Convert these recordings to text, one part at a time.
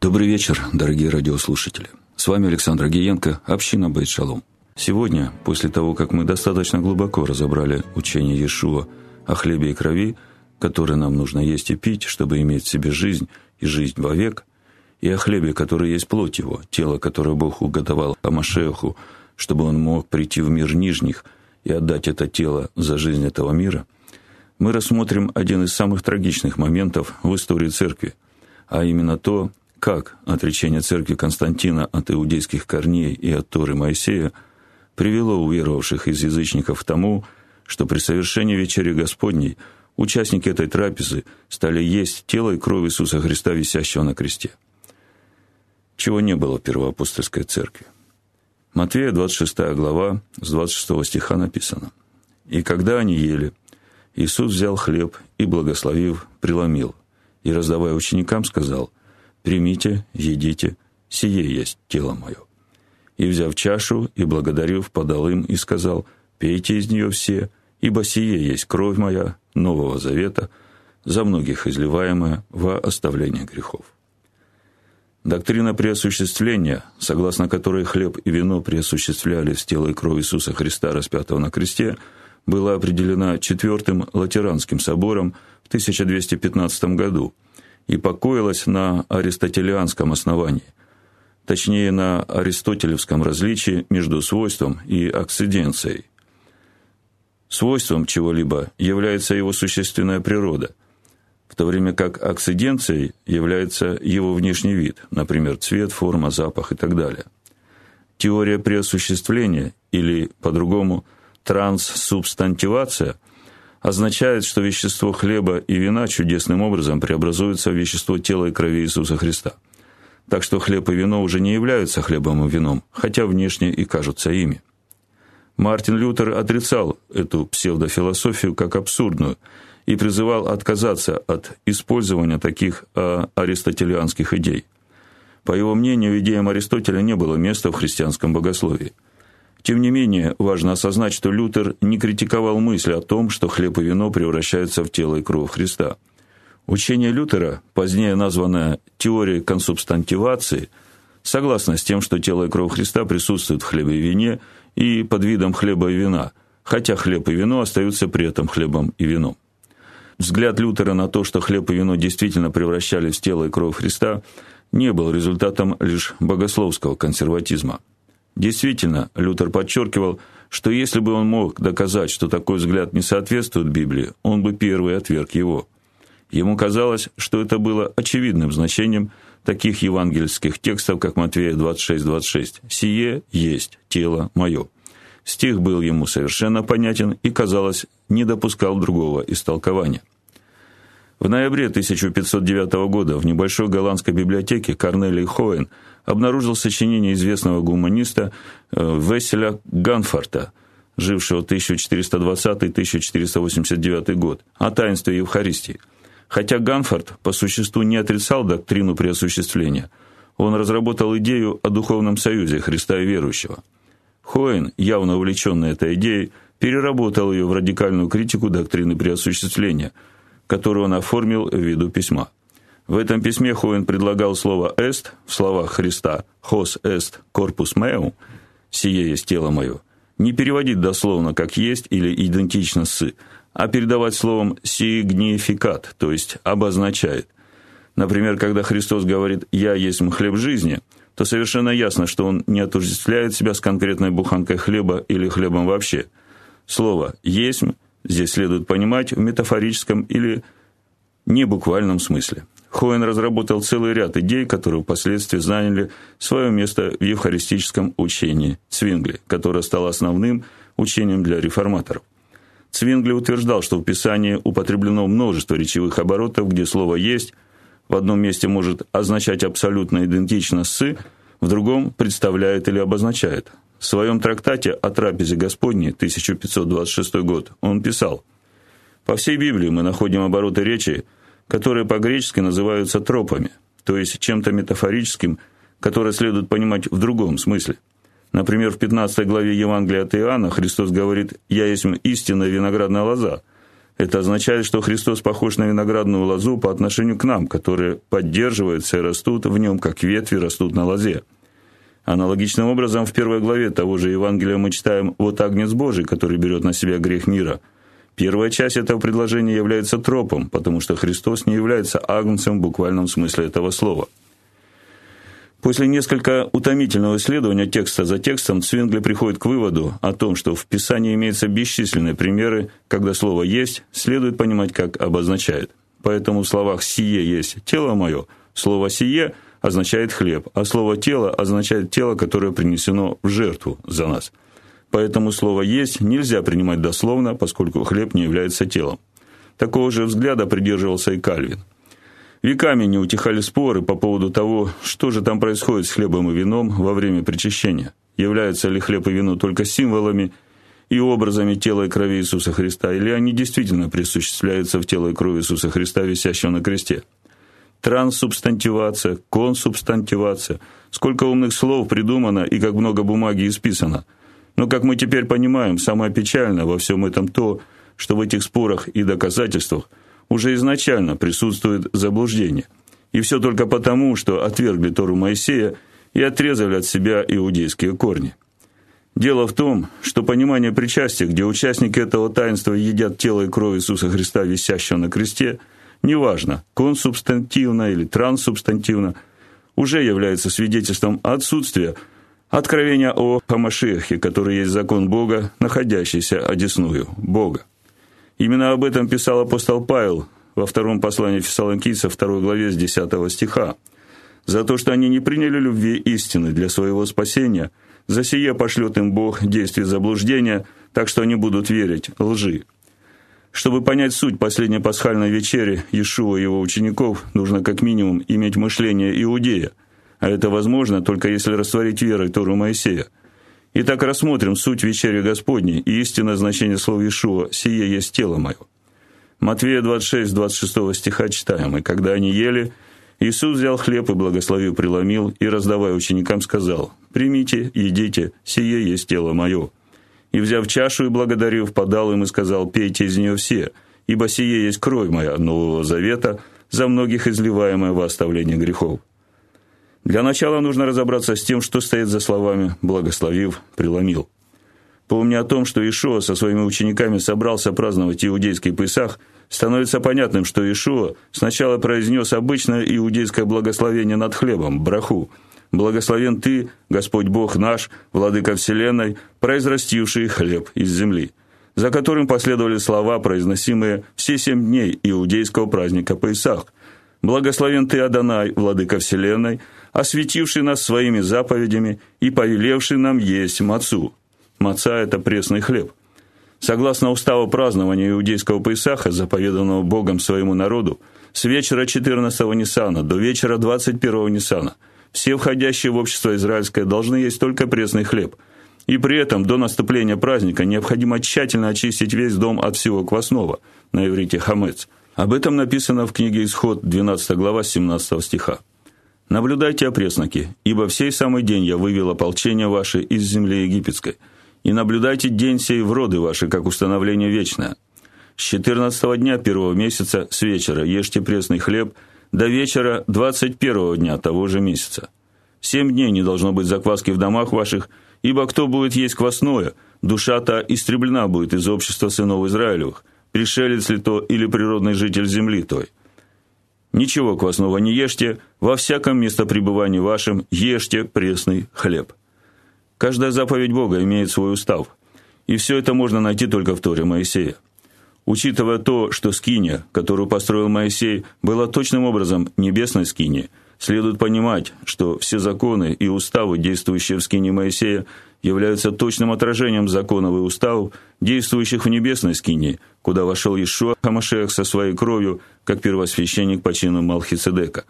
Добрый вечер, дорогие радиослушатели. С вами Александр Агиенко, община Бейт Шалом. Сегодня, после того, как мы достаточно глубоко разобрали учение Иешуа о хлебе и крови, которые нам нужно есть и пить, чтобы иметь в себе жизнь и жизнь вовек, и о хлебе, который есть плоть его, тело, которое Бог уготовал Амашеху, чтобы он мог прийти в мир нижних и отдать это тело за жизнь этого мира, мы рассмотрим один из самых трагичных моментов в истории церкви, а именно то, как отречение церкви Константина от иудейских корней и от Торы Моисея привело уверовавших из язычников к тому, что при совершении вечери Господней участники этой трапезы стали есть тело и кровь Иисуса Христа, висящего на кресте. Чего не было в первоапостольской церкви. Матвея, 26 глава, с 26 стиха написано. «И когда они ели, Иисус взял хлеб и, благословив, преломил, и, раздавая ученикам, сказал, «Примите, едите, сие есть тело мое». И, взяв чашу и благодарив, подал им и сказал, «Пейте из нее все, ибо сие есть кровь моя, Нового Завета, за многих изливаемая во оставление грехов». Доктрина преосуществления, согласно которой хлеб и вино преосуществлялись в тело и кровь Иисуса Христа, распятого на кресте, была определена Четвертым Латеранским собором в 1215 году и покоилась на аристотелианском основании, точнее на аристотелевском различии между свойством и акциденцией. Свойством чего-либо является его существенная природа – в то время как акциденцией является его внешний вид, например, цвет, форма, запах и так далее. Теория преосуществления или, по-другому, транссубстантивация означает, что вещество хлеба и вина чудесным образом преобразуется в вещество тела и крови Иисуса Христа. Так что хлеб и вино уже не являются хлебом и вином, хотя внешне и кажутся ими. Мартин Лютер отрицал эту псевдофилософию как абсурдную – и призывал отказаться от использования таких а, аристотелианских идей. По его мнению, идеям Аристотеля не было места в христианском богословии. Тем не менее, важно осознать, что Лютер не критиковал мысль о том, что хлеб и вино превращаются в тело и кровь Христа. Учение Лютера, позднее названное теорией консубстантивации, согласно с тем, что тело и кровь Христа присутствуют в хлебе и вине и под видом хлеба и вина, хотя хлеб и вино остаются при этом хлебом и вином. Взгляд Лютера на то, что хлеб и вино действительно превращались в тело и кровь Христа, не был результатом лишь богословского консерватизма. Действительно, Лютер подчеркивал, что если бы он мог доказать, что такой взгляд не соответствует Библии, он бы первый отверг его. Ему казалось, что это было очевидным значением таких евангельских текстов, как Матвея 26:26. «Сие есть тело мое». Стих был ему совершенно понятен и, казалось, не допускал другого истолкования. В ноябре 1509 года в небольшой голландской библиотеке Корнелий Хоен обнаружил сочинение известного гуманиста э, Веселя Ганфорта, жившего 1420-1489 год, о таинстве Евхаристии. Хотя Ганфорд по существу не отрицал доктрину преосуществления, он разработал идею о духовном союзе Христа и верующего – Хоен, явно увлеченный этой идеей, переработал ее в радикальную критику доктрины преосуществления, которую он оформил в виду письма. В этом письме Хоен предлагал слово «эст» в словах Христа «хос эст корпус меум» «сие есть тело мое» не переводить дословно как «есть» или «идентично с», а передавать словом «сигнификат», то есть «обозначает». Например, когда Христос говорит «я есть хлеб жизни», то совершенно ясно, что он не отождествляет себя с конкретной буханкой хлеба или хлебом вообще. Слово «есть» здесь следует понимать в метафорическом или небуквальном смысле. Хоен разработал целый ряд идей, которые впоследствии заняли свое место в евхаристическом учении Цвингли, которое стало основным учением для реформаторов. Цвингли утверждал, что в Писании употреблено множество речевых оборотов, где слово «есть» в одном месте может означать абсолютно идентично с, в другом представляет или обозначает. В своем трактате о трапезе Господней, 1526 год, он писал, «По всей Библии мы находим обороты речи, которые по-гречески называются тропами, то есть чем-то метафорическим, которое следует понимать в другом смысле. Например, в 15 главе Евангелия от Иоанна Христос говорит «Я есть истинная виноградная лоза», Это означает, что Христос похож на виноградную лозу по отношению к нам, которые поддерживаются и растут в нем, как ветви растут на лозе. Аналогичным образом в первой главе того же Евангелия мы читаем «Вот Агнец Божий, который берет на себя грех мира». Первая часть этого предложения является тропом, потому что Христос не является агнцем в буквальном смысле этого слова – После несколько утомительного исследования текста за текстом Цвингли приходит к выводу о том, что в Писании имеются бесчисленные примеры, когда слово «есть» следует понимать как обозначает. Поэтому в словах «сие есть тело мое» слово «сие» означает хлеб, а слово «тело» означает тело, которое принесено в жертву за нас. Поэтому слово «есть» нельзя принимать дословно, поскольку хлеб не является телом. Такого же взгляда придерживался и Кальвин – Веками не утихали споры по поводу того, что же там происходит с хлебом и вином во время причащения. Являются ли хлеб и вино только символами и образами тела и крови Иисуса Христа, или они действительно присуществляются в тело и крови Иисуса Христа, висящего на кресте? Транссубстантивация, консубстантивация. Сколько умных слов придумано и как много бумаги исписано. Но, как мы теперь понимаем, самое печальное во всем этом то, что в этих спорах и доказательствах – уже изначально присутствует заблуждение. И все только потому, что отвергли Тору Моисея и отрезали от себя иудейские корни. Дело в том, что понимание причастия, где участники этого таинства едят тело и кровь Иисуса Христа, висящего на кресте, неважно, консубстантивно или транссубстантивно, уже является свидетельством отсутствия откровения о Хамашехе, который есть закон Бога, находящийся одесную Бога. Именно об этом писал апостол Павел во втором послании Фессалоникийцам, второй главе с 10 стиха. «За то, что они не приняли любви истины для своего спасения, за сие пошлет им Бог действие заблуждения, так что они будут верить лжи». Чтобы понять суть последней пасхальной вечери Иешуа и его учеников, нужно как минимум иметь мышление иудея, а это возможно только если растворить верой Тору Моисея – Итак, рассмотрим суть вечери Господней и истинное значение слова Иешуа «Сие есть тело мое». Матвея 26, 26 стиха читаем. «И когда они ели, Иисус взял хлеб и, благословив, преломил, и, раздавая ученикам, сказал, «Примите, едите, сие есть тело мое». И, взяв чашу и благодарив, подал им и сказал, «Пейте из нее все, ибо сие есть кровь моя Нового Завета, за многих изливаемая во оставление грехов». Для начала нужно разобраться с тем, что стоит за словами «благословив, преломил». Помня о том, что Ишуа со своими учениками собрался праздновать иудейский Песах, становится понятным, что Ишуа сначала произнес обычное иудейское благословение над хлебом, браху. «Благословен Ты, Господь Бог наш, Владыка Вселенной, произрастивший хлеб из земли», за которым последовали слова, произносимые все семь дней иудейского праздника Песах. «Благословен Ты, Адонай, Владыка Вселенной, осветивший нас своими заповедями и повелевший нам есть мацу. Маца – это пресный хлеб. Согласно уставу празднования иудейского Песаха, заповеданного Богом своему народу, с вечера 14-го Ниссана до вечера 21-го Ниссана все входящие в общество израильское должны есть только пресный хлеб. И при этом до наступления праздника необходимо тщательно очистить весь дом от всего квасного, на иврите хамец. Об этом написано в книге Исход, 12 глава, 17 стиха. Наблюдайте, опресноки, ибо в сей самый день я вывел ополчение ваше из земли египетской, и наблюдайте день сей в роды ваши, как установление вечное. С четырнадцатого дня первого месяца с вечера ешьте пресный хлеб до вечера двадцать первого дня того же месяца. Семь дней не должно быть закваски в домах ваших, ибо кто будет есть квасное, душа-то истреблена будет из общества сынов Израилевых, пришелец ли то или природный житель земли той. Ничего квасного не ешьте, во всяком местопребывании вашем ешьте пресный хлеб. Каждая заповедь Бога имеет свой устав, и все это можно найти только в Торе Моисея. Учитывая то, что скиния, которую построил Моисей, была точным образом небесной скинией, следует понимать, что все законы и уставы, действующие в скине Моисея, являются точным отражением законов и уставов, действующих в небесной скинии, куда вошел Ишуа Хамашех со своей кровью, как первосвященник по чину Малхицедека.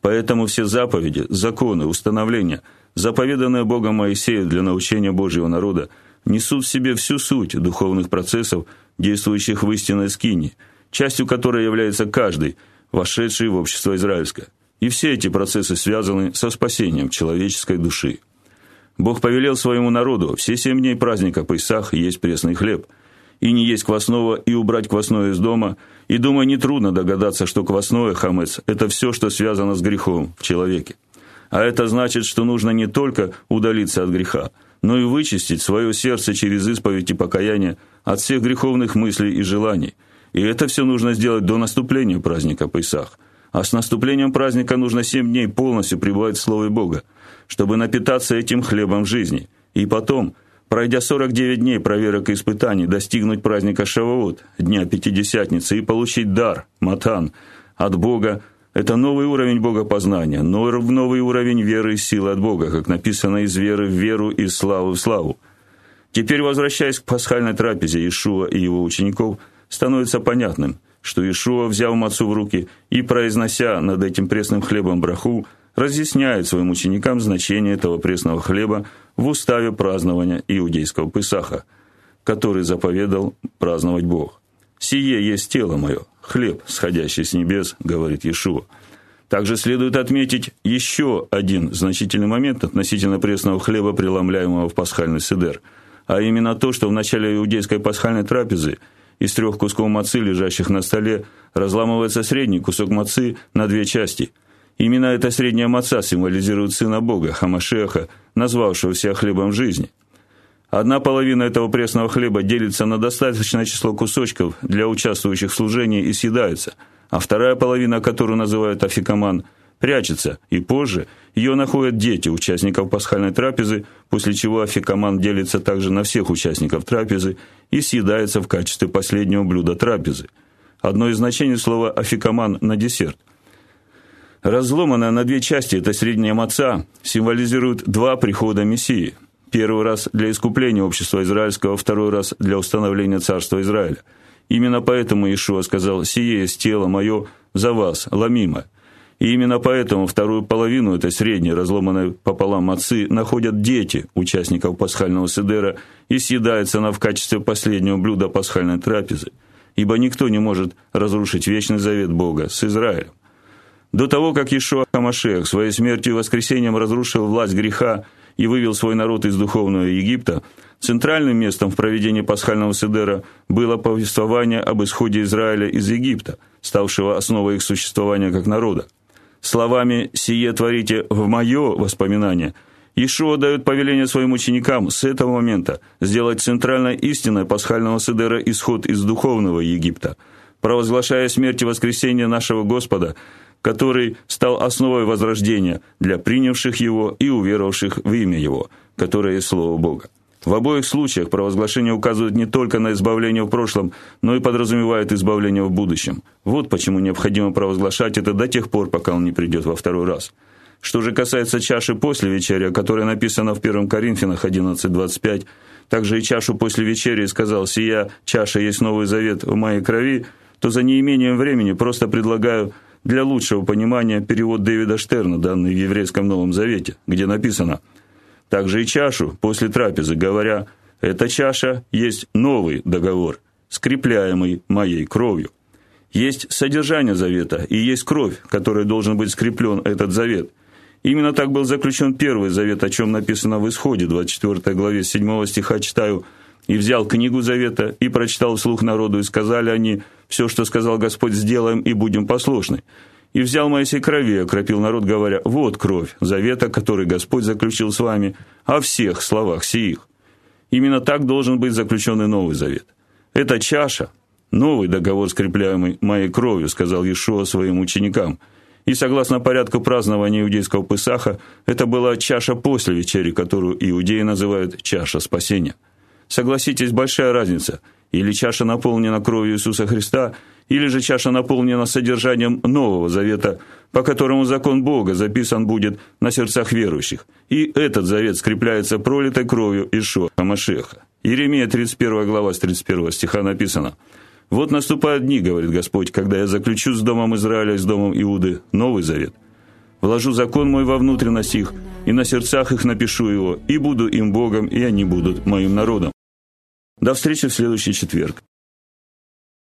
Поэтому все заповеди, законы, установления, заповеданные Богом Моисею для научения Божьего народа, несут в себе всю суть духовных процессов, действующих в истинной скинии, частью которой является каждый, вошедший в общество израильское. И все эти процессы связаны со спасением человеческой души. Бог повелел своему народу все семь дней праздника Песах есть пресный хлеб. и не есть квасного, и убрать квасное из дома, и, думаю, нетрудно догадаться, что квасное, хамец, это все, что связано с грехом в человеке. А это значит, что нужно не только удалиться от греха, но и вычистить свое сердце через исповедь и покаяние от всех греховных мыслей и желаний. И это все нужно сделать до наступления праздника Песах. А с наступлением праздника нужно семь дней полностью пребывать в Слове Бога, чтобы напитаться этим хлебом жизни. И потом, пройдя 49 дней проверок и испытаний, достигнуть праздника Шавуот, дня Пятидесятницы, и получить дар, матан, от Бога, это новый уровень богопознания, новый уровень веры и силы от Бога, как написано из веры в веру, из славы в славу. Теперь, возвращаясь к пасхальной трапезе Ишуа и его учеников, становится понятным, что Ишуа, взяв мацу в руки и произнося над этим пресным хлебом браху, разъясняет своим ученикам значение этого пресного хлеба в уставе празднования иудейского Песаха, который заповедал праздновать Бог. «Сие есть тело мое, хлеб, сходящий с небес», — говорит Иешуа. Также следует отметить еще один значительный момент относительно пресного хлеба, преломляемого в пасхальный седер, а именно то, что в начале иудейской пасхальной трапезы из трех кусков мацы, лежащих на столе, разламывается средний кусок мацы на две части. Именно эта средняя маца символизирует Сына Бога, Хамашеха, назвавшего себя хлебом жизни – Одна половина этого пресного хлеба делится на достаточное число кусочков для участвующих в служении и съедается, а вторая половина, которую называют афикаман, прячется, и позже ее находят дети участников пасхальной трапезы, после чего афикаман делится также на всех участников трапезы и съедается в качестве последнего блюда трапезы. Одно из значений слова афикаман на десерт. Разломанная на две части эта средняя маца символизирует два прихода Мессии – Первый раз для искупления общества израильского, второй раз для установления царства Израиля. Именно поэтому Иешуа сказал «Сие есть тело мое за вас, ломимо». И именно поэтому вторую половину этой средней, разломанной пополам отцы, находят дети участников пасхального седера и съедается она в качестве последнего блюда пасхальной трапезы, ибо никто не может разрушить вечный завет Бога с Израилем. До того, как Ишуа Хамашех своей смертью и воскресением разрушил власть греха и вывел свой народ из духовного Египта, центральным местом в проведении пасхального седера было повествование об исходе Израиля из Египта, ставшего основой их существования как народа. Словами «сие творите в мое воспоминание» Ишуа дает повеление своим ученикам с этого момента сделать центральной истиной пасхального седера исход из духовного Египта, провозглашая смерть и воскресение нашего Господа – который стал основой возрождения для принявших его и уверовавших в имя его, которое есть Слово Бога. В обоих случаях провозглашение указывает не только на избавление в прошлом, но и подразумевает избавление в будущем. Вот почему необходимо провозглашать это до тех пор, пока он не придет во второй раз. Что же касается чаши после вечери, которая написана в 1 Коринфянах 11.25, также и чашу после вечери сказал «Сия чаша есть Новый Завет в моей крови», то за неимением времени просто предлагаю для лучшего понимания перевод Дэвида Штерна, данный в Еврейском Новом Завете, где написано «Также и чашу после трапезы, говоря, эта чаша есть новый договор, скрепляемый моей кровью». Есть содержание завета и есть кровь, которой должен быть скреплен этот завет. Именно так был заключен первый завет, о чем написано в Исходе, 24 главе 7 стиха читаю «И взял книгу завета и прочитал вслух народу, и сказали они – все, что сказал Господь, сделаем и будем послушны. И взял Моисей крови, и окропил народ, говоря, вот кровь завета, который Господь заключил с вами, о всех словах сиих. Именно так должен быть заключен и Новый Завет. Это чаша, новый договор, скрепляемый моей кровью, сказал Иешуа своим ученикам. И согласно порядку празднования иудейского Песаха, это была чаша после вечери, которую иудеи называют чаша спасения. Согласитесь, большая разница – или чаша наполнена кровью Иисуса Христа, или же чаша наполнена содержанием Нового Завета, по которому закон Бога записан будет на сердцах верующих. И этот завет скрепляется пролитой кровью Ишуа Машеха. Иеремия 31 глава с 31 стиха написано «Вот наступают дни, говорит Господь, когда я заключу с домом Израиля и с домом Иуды Новый Завет. Вложу закон мой во внутренность их, и на сердцах их напишу его, и буду им Богом, и они будут моим народом». До встречи в следующий четверг.